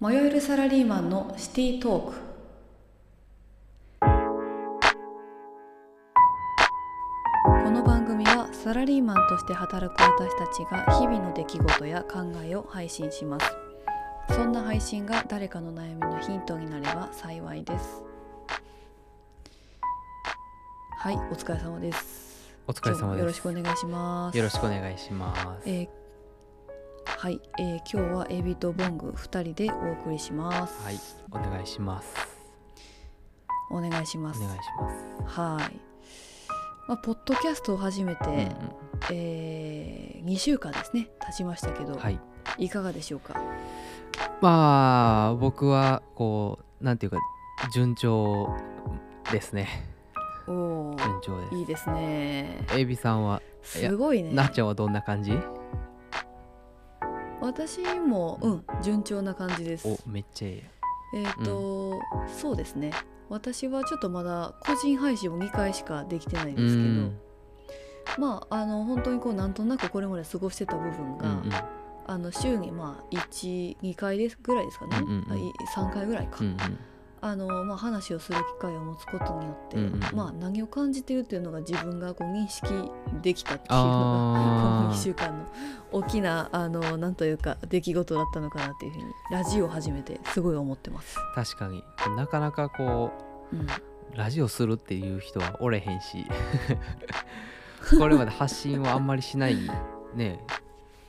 迷えるサラリーマンのシティトーク。この番組はサラリーマンとして働く私たちが日々の出来事や考えを配信します。そんな配信が誰かの悩みのヒントになれば幸いです。はいお疲れ様です。お疲れ様です。よろしくお願いします。よろしくお願いします。えーはい、えー今日はエビとボング2人でお送りします。はい、お願いします。お願いします。お願いします。はい。まあ、ポッドキャストを始めて、うんえ2週間ですね、経ちましたけど、うんはい。いかがでしょうか？まあ僕はこうなんていうか順調ですね。お順調です。いいですね。エビさんは、すごいね。なっちゃんはどんな感じ？私も、うん、順調な感じです。お、めっちゃいい。えっ、と、そうですね。私はちょっとまだ個人配信を2回しかできてないんですけど、うん。まああの本当にこうなんとなくこれまで過ごしてた部分が、うんうん。あの週にまあ12回ですぐらいですかね、うんうんうん。あい3回ぐらいか、うんあのまあ、話をする機会を持つことによって、うんうんうん。まあ、何を感じてるっていうのが自分がこう認識できたっていうのがこのあ1週間の大きなあのなんというか出来事だったのかなっていうふうにラジオを始めてすごい思ってます。あ、確かに。なかなかこうん、うラジオするっていう人はおれへんし、これまで発信はあんまりしないね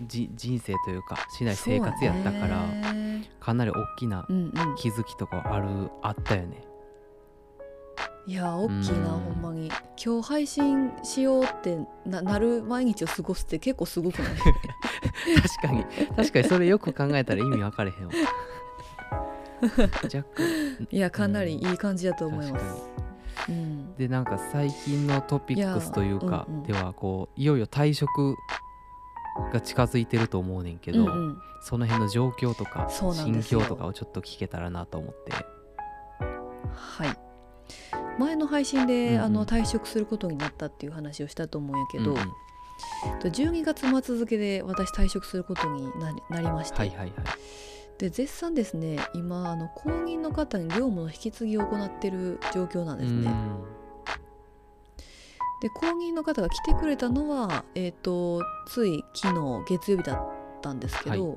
じ人生というかしない生活やったから。かなり大きなうんうん、気づきとかあるあったよね。いや大きいなうんほんまに。今日配信しようってななる毎日を過ごすって結構すごくない？確かに。確かにそれよく考えたら意味分かれへんわ。若干。いやかなりいい感じだと思いま確す。うん、でなんか最近のトピックスというかではこういよいよ退職が近づいてると思うねんけど、うんうん。その辺の状況とか心境とかをちょっと聞けたらなと思って。はい。前の配信で、うんうん。あの退職することになったっていう話をしたと思うんやけど、うんうん。と12月末付で私退職することになりなりまして、はい。はいはいで絶賛ですね今あの公認の方に業務の引き継ぎを行ってる状況なんですね。で公認の方が来てくれたのは、えー、とつい昨日月曜日だったんですけど、は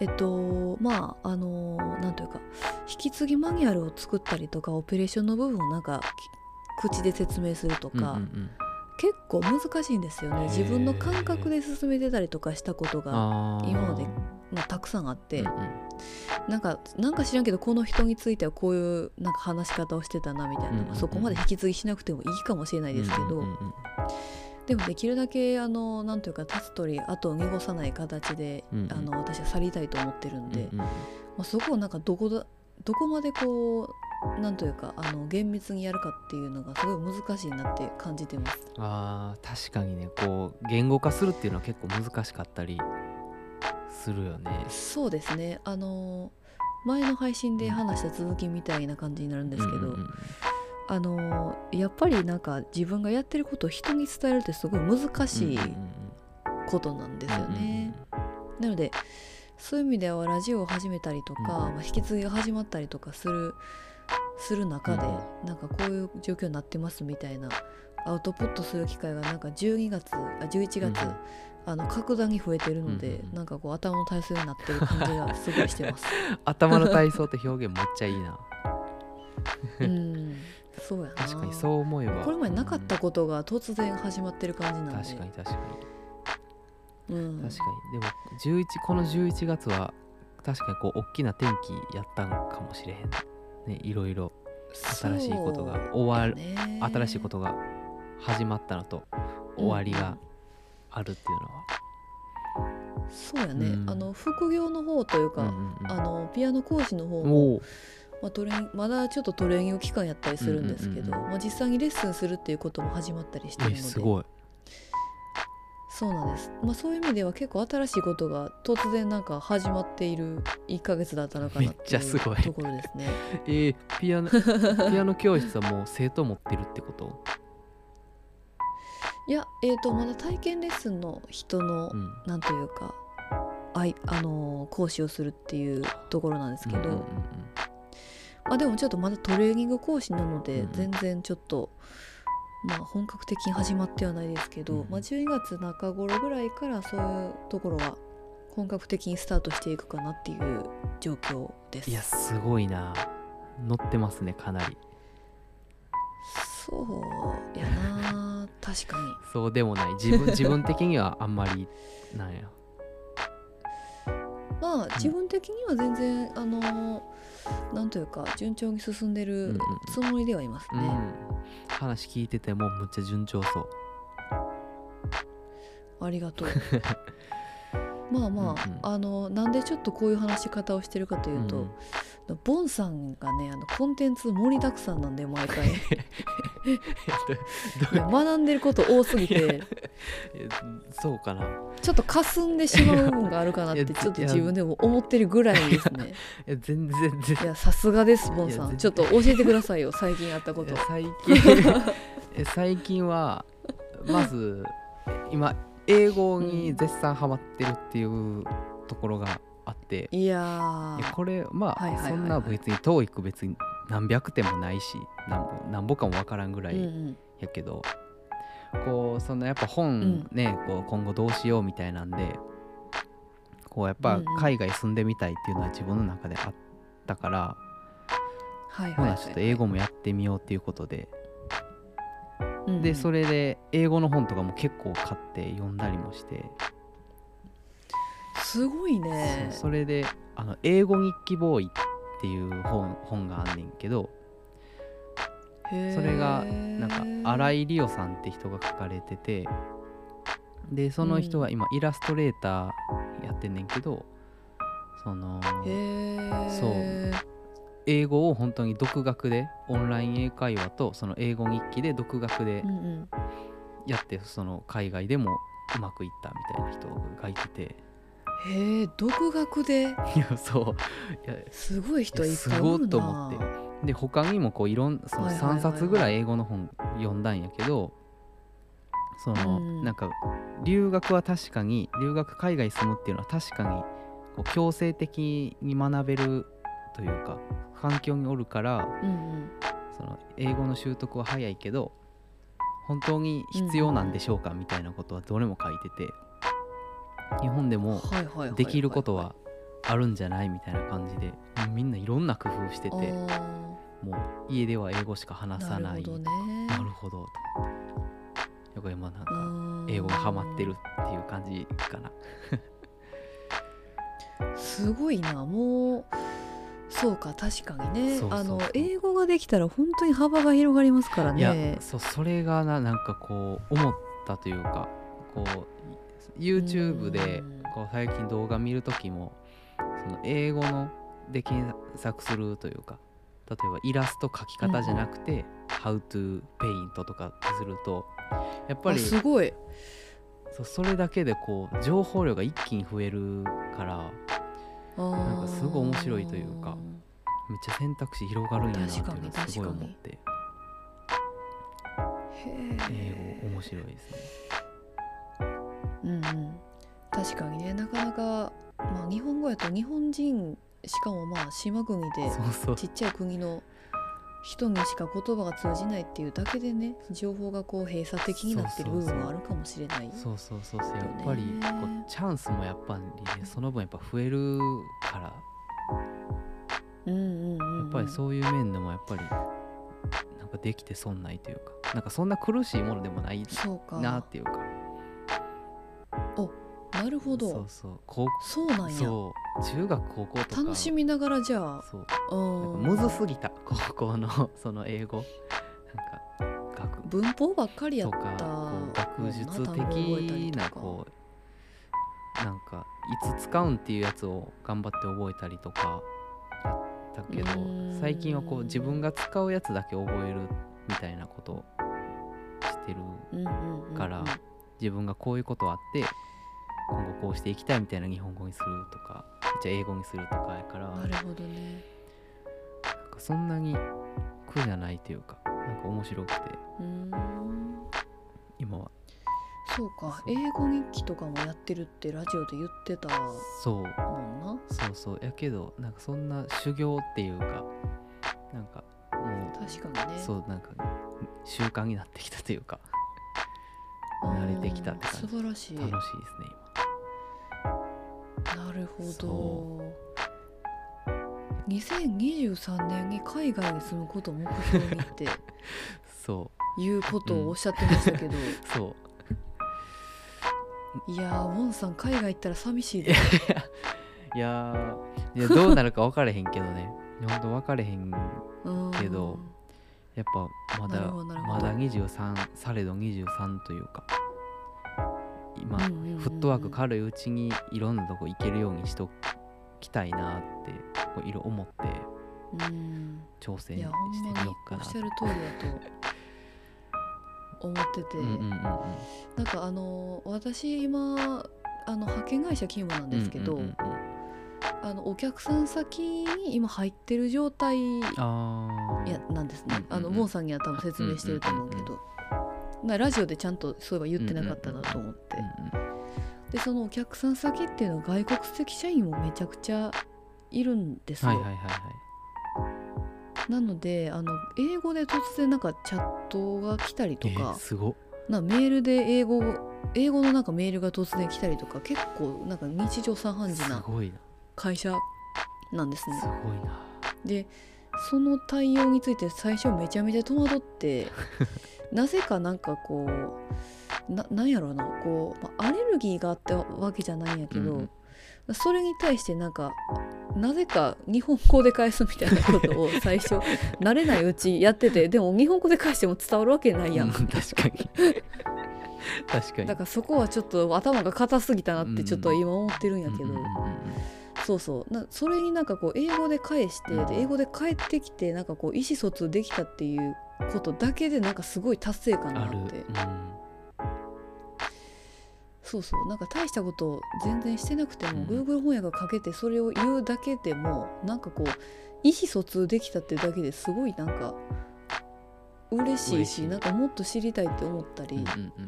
えっとまああのなんというか引き継ぎマニュアルを作ったりとかオペレーションの部分をなんかき口で説明するとうんうんか、うん結構難しいんですよね。自分の感覚で進めてたりとかしたことが、今までまあ、たくさんあって、うんうん。なんかなんか知らんけどこの人についてはこういうなんか話し方をしてたなみたいな、うんうんうん。そこまで引き継ぎしなくてもいいかもしれないですけど、うんうんうんでもできるだけあのなんというか立つ鳥後を濁さない形で、うんうん。あの私は去りたいと思ってるんで、うんうん。まあ、そこをなんかどこだどこまでこうなんというかあの厳密にやるかっていうのがすごい難しいなって感じてます。あー確かにねこう言語化するっていうのは結構難しかったりするよね。そうですねあの前の配信で話した続きみたいな感じになるんですけど、うんうんうんあのやっぱりなんか自分がやってることを人に伝えるってすごい難しいことなんですよね。なのでそういう意味ではラジオを始めたりとか、うんまあ、引き継ぎが始まったりとかするする中で、うなんかこういう状況になってますみたいなアウトプットする機会がなんか12月あ11月、うんうんあの格段に増えてるので、うんなんかこう頭の体操になってる感じがすごいしてます。頭の体操って表現めっちゃいいな。うん、そうやな確かにそう思えば。これまでなかったことが突然始まってる感じうんなんで確かに確かにうん、確かに。でも11この11月は確かにこう大きな転機やったんかもしれへん。ねいろいろ新しいことが終わる、る新しいことが始まったのと終わりがあるっていうのは。そうやね、うん。あの副業の方というか、うんうんうん。あのピアノ講師の方も、まあ、トレまだちょっとトレーニング期間やったりするんですけど、うんうんうん。まあ、実際にレッスンするっていうことも始まったりしてるので。えすごい。そうなんです、まあ、そういう意味では結構新しいことが突然なんか始まっている1ヶ月だったのかなってめっちゃすごい。いうところですね。えー、ピアノ ピアノ教室はもう生徒持ってるってこと？いやえー、とまだ体験レッスンの人の、うん。なんというかあいあの講師をするっていうところなんですけど、うんうんうんまあ、でもちょっとまだトレーニング講師なので、うん。全然ちょっと、まあ、本格的に始まってはないですけど、うん。まあ、12月中頃ぐらいからそういうところは本格的にスタートしていくかなっていう状況です。いやすごいな。乗ってますねかなり。そうやな確かに。そうでもない。自分 自分的にはあんまりなんや。まあ自分的には全然あのなんというか順調に進んでるうんうん。つもりではいますね。うん話聞いててもむっちゃ順調そう。ありがとう。まあまあ、うんうん。あのなんでちょっとこういう話し方をしてるかというと、うんボンさんがねあのコンテンツ盛りだくさんなんで毎回 学んでること多すぎて。えそうかな。ちょっと霞んでしまう部分があるかなっ いやてちょっと自分でも思ってるぐらいですね。え全然全然。いやさすがですボンさいやんちょっと教えてくださいよ最近あったこと。いや。最近。え最近はまず今英語に絶賛ハマってるっていうところがあって、いやこれまあ、そんな別に TOEIC 別に何百点もないしなんぼなんぼかもわからんぐらいうんうん。やけど、こうそのやっぱ本ね、こう今後どうしようみたいなんでこうやっぱうんうん。海外住んでみたいっていうのは自分の中であったから、ほはいはいはい。なちょっと英語もやってみようっていうことで、うんうん。でそれで英語の本とかも結構買って読んだりもして、すごいね。それであの英語日記ボーイっていう本本があんねんけどそれがなんか新井里央さんって人が書かれててでその人は今イラストレーターやってんねんけどそのそう。英語を本当に独学でオンライン英会話とその英語日記で独学でやってその海外でもうまくいったみたいな人がいててへえ独学で。いやそう。いやすごい人いっぱいすごおるな。っと思ってで他にもこういろんそのはいはいはいはい。3冊ぐらい英語の本読んだんやけどその、うん。なんか留学は確かに留学海外住むっていうのは確かにこう強制的に学べるというか環境におるからうんうん。その英語の習得は早いけど本当に必要なんでしょうかみたいなことはどれも書いてて日本でもできることはあるんじゃないみたいな感じでみんないろんな工夫しててもう家では英語しか話さない。なるほどね。なるほど。と横山なんかうん英語がハマってるっていう感じかな。すごいな。もうそうか確かにね。あの英語ができたら本当に幅が広がりますからいやねそうそれがななんかこう思ったというかこう YouTube でうん。こう最近動画見るときもその英語ので検索するというか例えばイラスト描き方じゃなくて「How to paint」とかするとやっぱありすごい。そうそれだけでこう情報量が一気に増えるからなんかすごい面白いというかめっちゃ選択肢広がるんやなっていうのすごい思って。へ英え語面白いですね。うんうん。確かにね。なかなか、まあ、日本語やと日本人しかもまあ島国でちっちゃい国の人にしか言葉が通じないっていうだけでね情報がこう閉鎖的になってる部分はあるかもしれない。そうそうそうそう。やっぱりこうチャンスもやっぱりねその分やっぱ増えるから。うんうんうんうん。やっぱりそういう面でもやっぱりなんかできて損ないというか。なんかそんな苦しいものでもないそうかなっていうかなるほど。そうそう。高そうなんや。そう中学高校とか。楽しみながらじゃあ。そう。うん。むずすぎた。高校の その英語。なんか学文法ばっかりやとった。かこう学術的とかなこうなんかいつ使うんっていうやつを頑張って覚えたりとかやったけど最近はこう自分が使うやつだけ覚えるみたいなことをしてるから自分がこういうことあって今後こうしていきたいみたいな日本語にするとかじゃあ英語にするとかやからなるほどね。なんかそんなに苦じゃないというかなんか面白くてうーん。今は。そうか。英語日記とかもやってるってラジオで言ってたもそう。んなそう。そうやけどなんかそんな修行っていうかなんかも確かにね。うそうなんか習慣になってきたというか慣れてきたって感じ。うん素晴らしい。楽しいですねなるほど。そ2023年に海外に住むことを目標にって今 そいうことをおっしゃってましたけど、う そう。いやーウォンさん海外行ったら寂しいで いやーいやどうなるか分かれへんけどね。ほんと分かれへんうん。けどやっぱまだまだ23されど23というか今、フットワーク軽いうちにいろんなとこ行けるようにしときたいなってこういろいろ思ってうん。挑戦してみようかなおっしゃる通りだと思ってて、なんかあの私今あの派遣会社勤務なんですけど、あのお客さん先に今入ってる状態やなんですね、うんうんうん。さんには多分説明してると思うけど、なラジオでちゃんとそういえば言ってなかったなと思って、でそのお客さん先っていうのは外国籍社員もめちゃくちゃいるんですよ、はいはいはいはい。なのであの英語で突然なんかチャットが来たりとえかー、すご。っなメールで英語英語のなんかメールが突然来たりとか結構なんか日常茶飯事な。会社なんですね。すごいな。でその対応について最初めちゃめちゃ戸惑って なぜかなんかこうななんやろうなこう、まあアレルギーがあったわけじゃないんやけど、うん。うんそれに対してなんかなぜか日本語で返すみたいなことを 最初慣れないうちやっててでも日本語で返しても伝わるわけないやん。確かに。確かに。だからそこはちょっと頭が硬すぎたなってちょっと今思ってるんやけど、うんうんうんうんそうそう。なそれになんかこう英語で返してうん。で英語で帰ってきてなんかこう意思疎通できたっていうことだけでなんかすごい達成感があある、うんってそうそう。なんか大したこと全然してなくても、うん。Google 翻訳かけてそれを言うだけでもなんかこう意思疎通できたってだけですごいなんか嬉しい嬉しなんかもっと知りたいって思ったり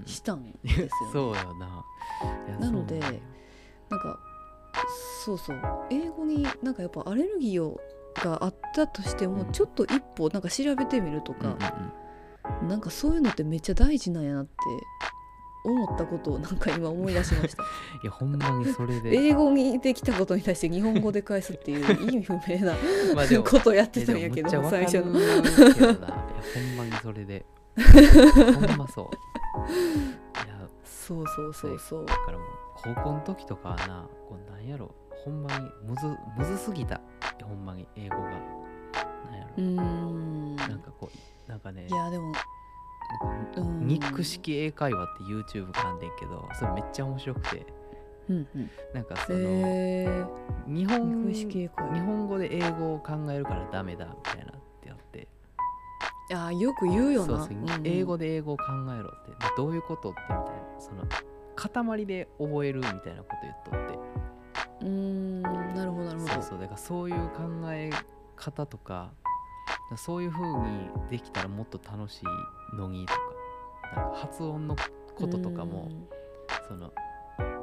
したんですよね。そうよな。いやなのでそうなんよなんかそうそう。英語になんかやっぱアレルギーをがあったとしても、うん。ちょっと一歩なんか調べてみるとうんうんか、なんかそういうのってめっちゃ大事なんやなって思ったことをなんか今思い出しました。いやほんまにそれで。英語にできたことに対して日本語で返すっていう 意味不明なことをやってたんやけど最初の。いやほんまにそれで。ほんまそう。いやそうそうそうそう。だからもう高校の時とかはなこうなんやろほんまにむずむずすぎた。ほんまに英語が。なんやろ。うーん。なんかこうなんかね。いやでもうん。ニック式英会話って YouTube があんねんけどそれめっちゃ面白くて。うんうん。なんかその、えー、日本ニック式英会話。日本語で英語を考えるからダメだみたいなってあって。あーよく言うよな。そうそう、うんうん。英語で英語を考えろって。でどういうことってみたいな。その塊で覚えるみたいなこと言っとってうーんなるほどなるほど。そうそうだからそういう考え方とかそういう風にできたらもっと楽しいのにとかなんか発音のこととかもその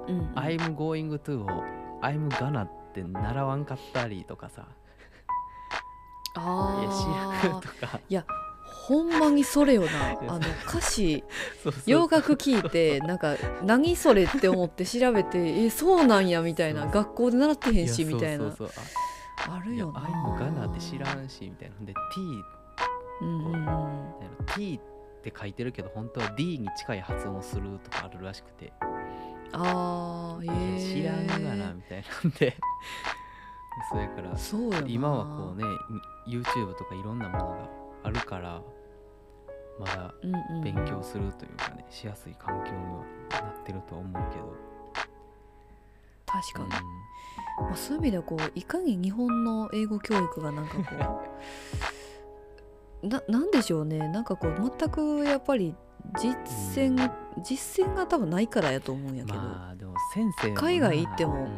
うん、うん「I'm going to」を「I'm gonna」って習わんかったりとかさ「いあや知らん」あとかほんまにそれよな。やあの歌詞洋楽聞いて なんか何それって思って調べてえそうなんやみたいな学校で習ってへんしやみたいな。あるよな。I'm gonna って知らんしみたいな。で T うん T って書いてるけど本当は D に近い発音をするとかあるらしくて。あーいやえー、知らんがなみたいなんで。それから今はこうね YouTube とかいろんなものがあるからまだうんうん。うん勉強するというかね、しやすい環境にはなってるとは思うけど、確かに、うん。まあ、そういう意味ではこういかに日本の英語教育がなんかこう ななんでしょうね。なんかこう全くやっぱり実践、実践が多分ないからやと思うんやけど、まあでも先生もな海外行っても。うんうんうん。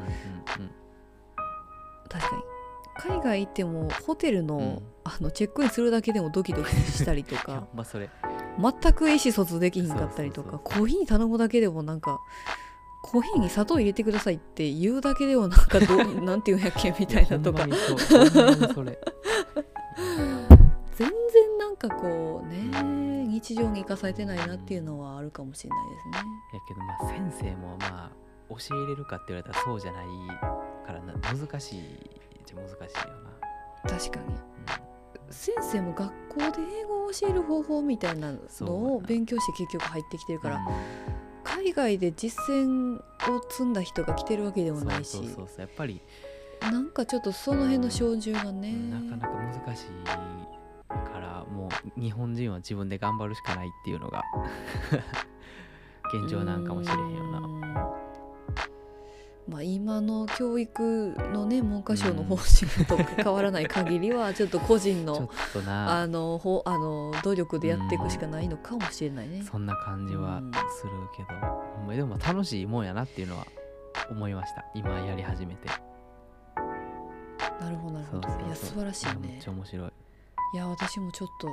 確かに海外行ってもホテルの,、うん。あのチェックインするだけでもドキドキしたりとか まあそれ。全く意思疎通できひんかったりとかコーヒー頼むだけでもなんかコーヒーに砂糖入れてくださいって言うだけでもなんかどう なんていうんやっけみたいなとか。全然なんかこうね日常に生かされてないなっていうのはあるかもしれないですね。やけどまあ先生もまあ教えれるかって言われたらそうじゃないからな難しいじゃ難しいよな、確かに。先生も学校で英語を教える方法みたいなのを勉強して結局入ってきてるから、海外で実践を積んだ人が来てるわけでうんもないしそうそうそうやっぱり、なんかちょっとその辺の照準がね、なかなか難しいからもう日本人は自分で頑張るしかないっていうのが現状なんかもしれへんよなまあ今の教育のね文科省の方針と変わらない限りはちょっと個人の あのほあの努力でやっていくしかないのかもしれないね。そんな感じはするけど、ほんまでも楽しいもんやなっていうのは思いました。今やり始めて。なるほどなるほど。いや素晴らしいやめねっちゃ面白いいや私もちょっと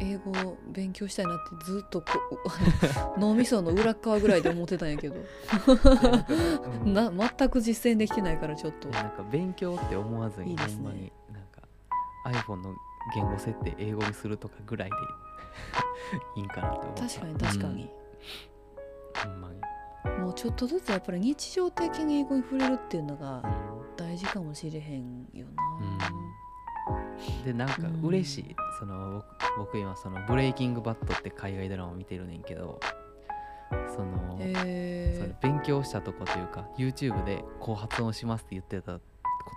英語を勉強したいなってずっとこ 脳みその裏っ側ぐらいで思ってたんやけど。うん。な全く実践できてないからちょっと。なんか勉強って思わずにいいですね。ほんまになんか iPhone の言語設定英語にするとかぐらいで いいんかなって思った。確かに確かに、うん。ほんまに、もうちょっとずつやっぱり日常的に英語に触れるっていうのがう大事かもしれへんよな、ん、でなんかうん。嬉しい、その僕僕今そのブレイキングバットって海外ドラマを見てるねんけどその,、へその勉強したとこというか YouTube でこう発音しますって言ってたこ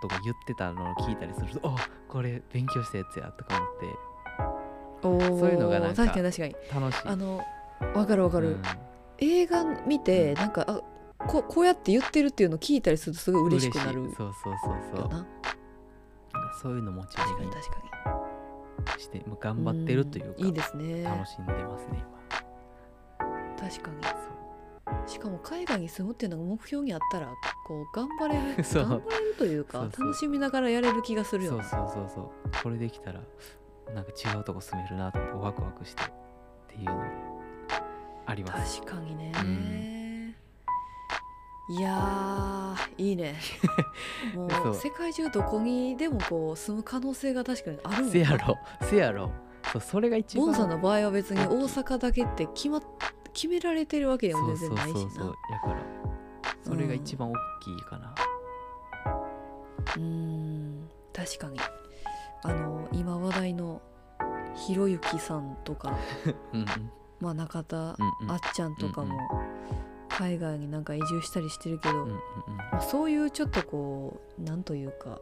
とが言ってたのを聞いたりするとあこれ勉強したやつやとか思って。そういうのがなんか確かに確かに。楽しい。あのわかるわかる、うん。映画見てなんかあここうやって言ってるっていうのを聞いたりするとすごい嬉しくなるそうそうそうそうそういうのモチベ確かにに確かに。してもう頑張ってるというか、んいいですね。楽しんでますね確かに。しかも海外に住むっていうのが目標にあったらこう頑張れる 頑張れるというか楽しみながらやれる気がするよなそうそうそうそう。これできたらなんか違うとこ住めるなとワクワクしてっていうのあります。確かにね、いやーいいね。もそう。う世界中どこにでもこう住む可能性が確かにあるもんな。せやろ。せやろ。そうそれが一番。ボンさんの場合は別に大阪だけって決まっ決められてるわけでもそうそう全然ないしな。そうそうやからそれが一番大きいかな、うーん確かに。あの今話題のひろゆきさんとか、うんうん。まあ、中田うんうん。あっちゃんとかも海外になんか移住したりしてるけど、うんうんうん。まあ、そういうちょっとこうなんというか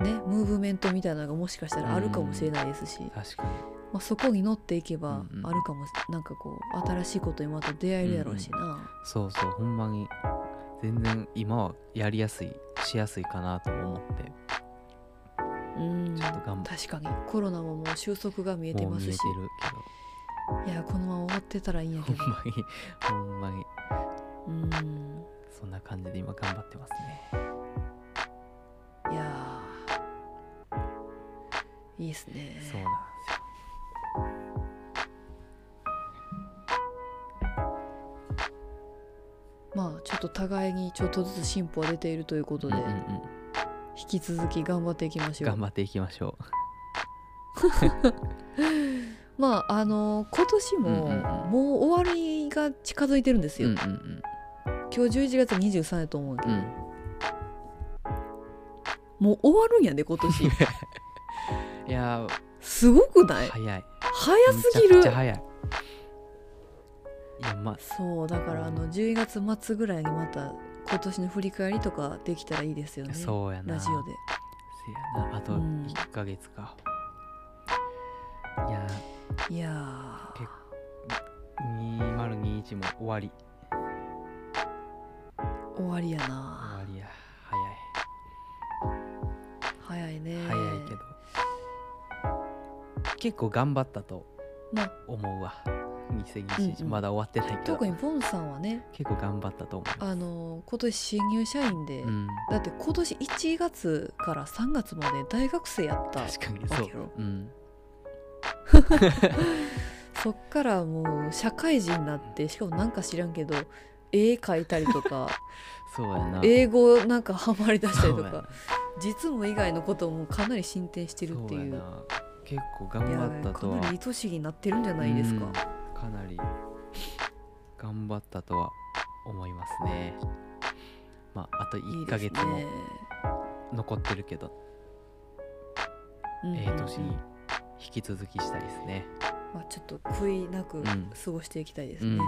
ねムーブメントみたいなのがもしかしたらあるかもしれないですし、確かに。まあ、そこに乗っていけばうんうん。あるかもしなんかこう新しいことにまた出会えるやろうしな、そうそうほんまに全然今はやりやすいしやすいかなとも思って。うん。ちょっと頑張確かに。コロナももう収束が見えてもう見えてますしるけどいやこのまま終わってたらいいんやけど。ほんまにほんまに。うん。そんな感じで今頑張ってますね。いやー。いいですね。そうなんですよ。まあちょっと互いにちょっとずつ進歩が出ているということで、うんうんうん。引き続き頑張っていきましょう。頑張っていきましょ まああの今年も、うんうんうん。もう終わりが近づいてるんですよ、ううんうんうん。今日11月23やと思うけど、うん。もう終わるんやで今年。いやーすごくない？早い。早すぎる。早い。いやまあ。そうだからあの12月末ぐらいにまた今年の振り返りとかできたらいいですよね。そうやな。ラジオで。せやな。あとうん。1ヶ月か、いやいや結ー2021も終わり。ー終わりや終なわりや。早い。ね早い早いけど。結構頑張ったとまあ。思うわ2021、うんうん。まだ終わってないけど。特にボンさんはね。結構頑張ったと思う。あの今年新入社員で、うん。だって今年1月から3月まで大学生やった確かにそう。うん そっからもう社会人になってしかもなんか知らんけど絵描いたりとか そうやな。英語なんかハマりだしたりとか実務以外のこともかなり進展してるっていう。結構い頑や張ったとは。かなり愛しぎになってるんじゃないですか。うん。かなり頑張ったとは思いますね。まああといい1ですヶ月もね。残ってるけど。ええ年に引き続きしたいですね。まあ、ちょっと悔いなくん。過ごしていきたいですね、うん。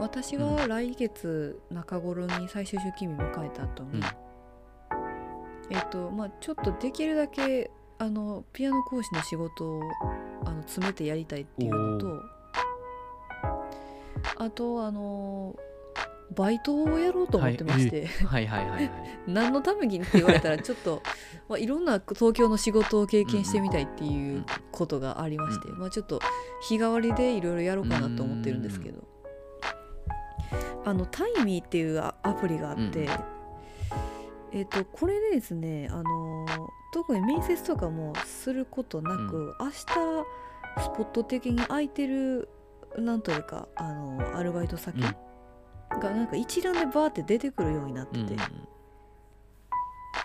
私は来月中頃に最終出勤日迎えた後に、うん。えっ、とまあちょっとできるだけあのピアノ講師の仕事をあの詰めてやりたいっていうのとあとあのバイトをやろうと思ってまして、はい。はいはいはい 何のためにって言われたらちょっと、まあ、いろんな東京の仕事を経験してみたいっていうことがありまして、うん。まあ、ちょっと日替わりでいろいろやろうかなと思ってるんですけど、あのタイミーっていうアアプリがあって、うん。えっ、とこれでですねあの特に面接とかもすることなく、明日スポット的に空いてるなんというかあのアルバイト先うんがなんか一覧でバーって出てくるようになってて。うんうん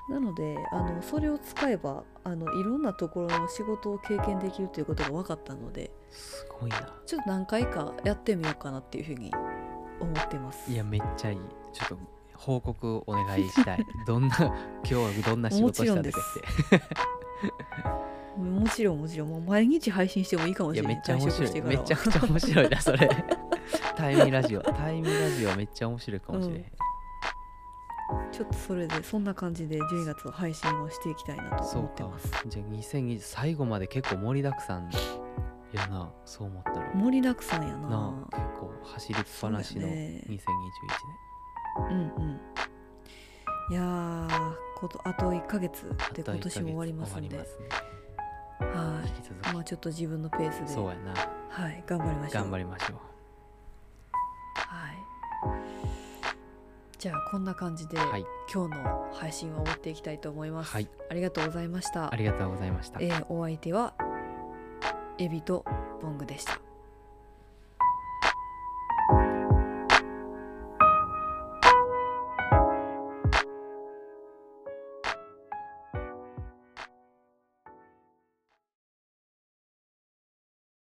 なのであのそれを使えばあのいろんなところの仕事を経験できるということが分かったのですごいな。ちょっと何回かやってみようかなっていうふうに思ってます。いやめっちゃいい。ちょっと報告お願いしたい。どんな今日はどんな仕事したとか言って。もちろんもちろんもう毎日配信してもいいかもいやめしれない。っちゃ面白い。めちゃくちゃ面白いなそれタイミーラジオタイミーラジオめっちゃ面白いかもしれへん、ちょっとそれでそんな感じで12月は配信をしていきたいなと思ってます。じゃあ2020最後まで結構盛りだくさんやな。そう思ったら。盛りだくさんやな。なあ結構走りっぱなしのそうやね。2021うんうん。いやーことあと1ヶ月年で今年も終わりますんで。はい。まあちょっと自分のペースで。そうやな。はい。頑張りましょう。頑張りましょうじゃあこんな感じで、はい今日の配信は終わっていきたいと思います。はいありがとうございましたあ。りがとうございましたえーお相手はエビとボングでした。